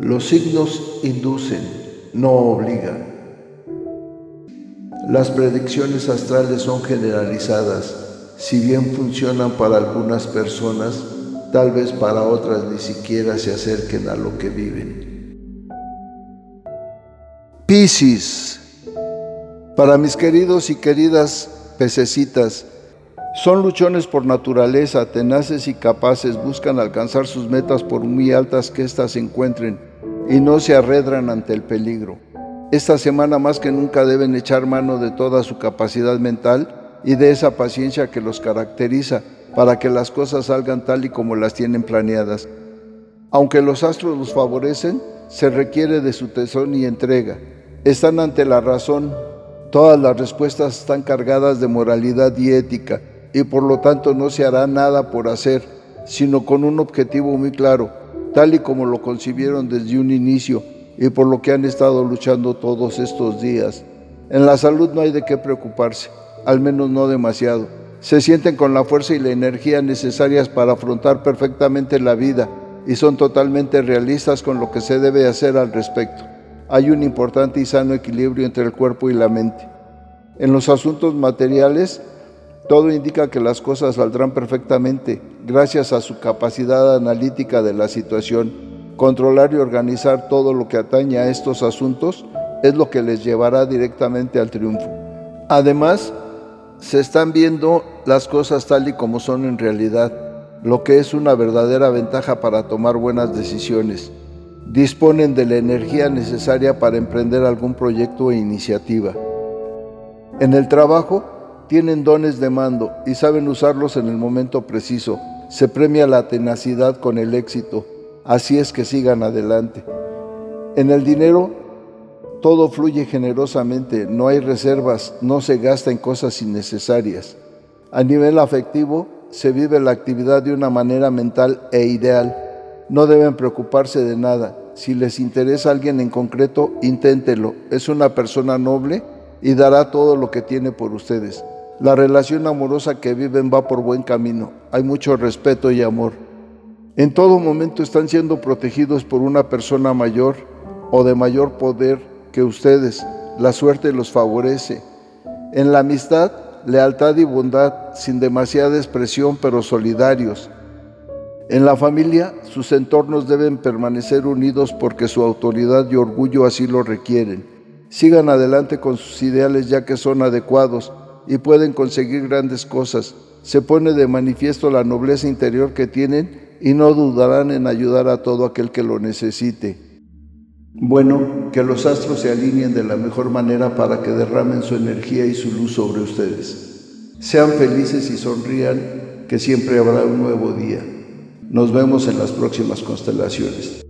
Los signos inducen, no obligan. Las predicciones astrales son generalizadas. Si bien funcionan para algunas personas, tal vez para otras ni siquiera se acerquen a lo que viven. Piscis. Para mis queridos y queridas pececitas, son luchones por naturaleza, tenaces y capaces, buscan alcanzar sus metas por muy altas que éstas encuentren y no se arredran ante el peligro. Esta semana más que nunca deben echar mano de toda su capacidad mental y de esa paciencia que los caracteriza para que las cosas salgan tal y como las tienen planeadas. Aunque los astros los favorecen, se requiere de su tesón y entrega. Están ante la razón. Todas las respuestas están cargadas de moralidad y ética y por lo tanto no se hará nada por hacer, sino con un objetivo muy claro, tal y como lo concibieron desde un inicio y por lo que han estado luchando todos estos días. En la salud no hay de qué preocuparse, al menos no demasiado. Se sienten con la fuerza y la energía necesarias para afrontar perfectamente la vida y son totalmente realistas con lo que se debe hacer al respecto. Hay un importante y sano equilibrio entre el cuerpo y la mente. En los asuntos materiales, todo indica que las cosas saldrán perfectamente gracias a su capacidad analítica de la situación Controlar y organizar todo lo que atañe a estos asuntos es lo que les llevará directamente al triunfo. Además, se están viendo las cosas tal y como son en realidad, lo que es una verdadera ventaja para tomar buenas decisiones. Disponen de la energía necesaria para emprender algún proyecto o iniciativa. En el trabajo tienen dones de mando y saben usarlos en el momento preciso. Se premia la tenacidad con el éxito Así es que sigan adelante. En el dinero todo fluye generosamente, no hay reservas, no se gasta en cosas innecesarias. A nivel afectivo se vive la actividad de una manera mental e ideal. No deben preocuparse de nada. Si les interesa alguien en concreto, inténtelo. Es una persona noble y dará todo lo que tiene por ustedes. La relación amorosa que viven va por buen camino. Hay mucho respeto y amor. En todo momento están siendo protegidos por una persona mayor o de mayor poder que ustedes. La suerte los favorece. En la amistad, lealtad y bondad, sin demasiada expresión, pero solidarios. En la familia, sus entornos deben permanecer unidos porque su autoridad y orgullo así lo requieren. Sigan adelante con sus ideales ya que son adecuados y pueden conseguir grandes cosas. Se pone de manifiesto la nobleza interior que tienen y no dudarán en ayudar a todo aquel que lo necesite. Bueno, que los astros se alineen de la mejor manera para que derramen su energía y su luz sobre ustedes. Sean felices y sonrían, que siempre habrá un nuevo día. Nos vemos en las próximas constelaciones.